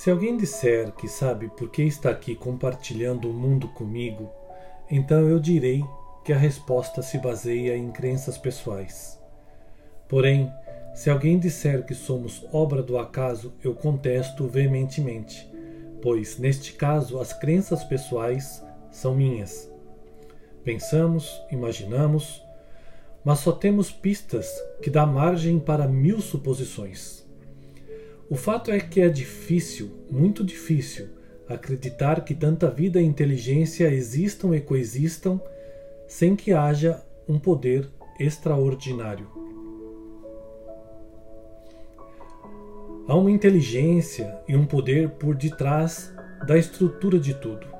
Se alguém disser que sabe por que está aqui compartilhando o mundo comigo, então eu direi que a resposta se baseia em crenças pessoais. Porém, se alguém disser que somos obra do acaso, eu contesto veementemente, pois, neste caso, as crenças pessoais são minhas. Pensamos, imaginamos, mas só temos pistas que dá margem para mil suposições. O fato é que é difícil, muito difícil, acreditar que tanta vida e inteligência existam e coexistam sem que haja um poder extraordinário. Há uma inteligência e um poder por detrás da estrutura de tudo.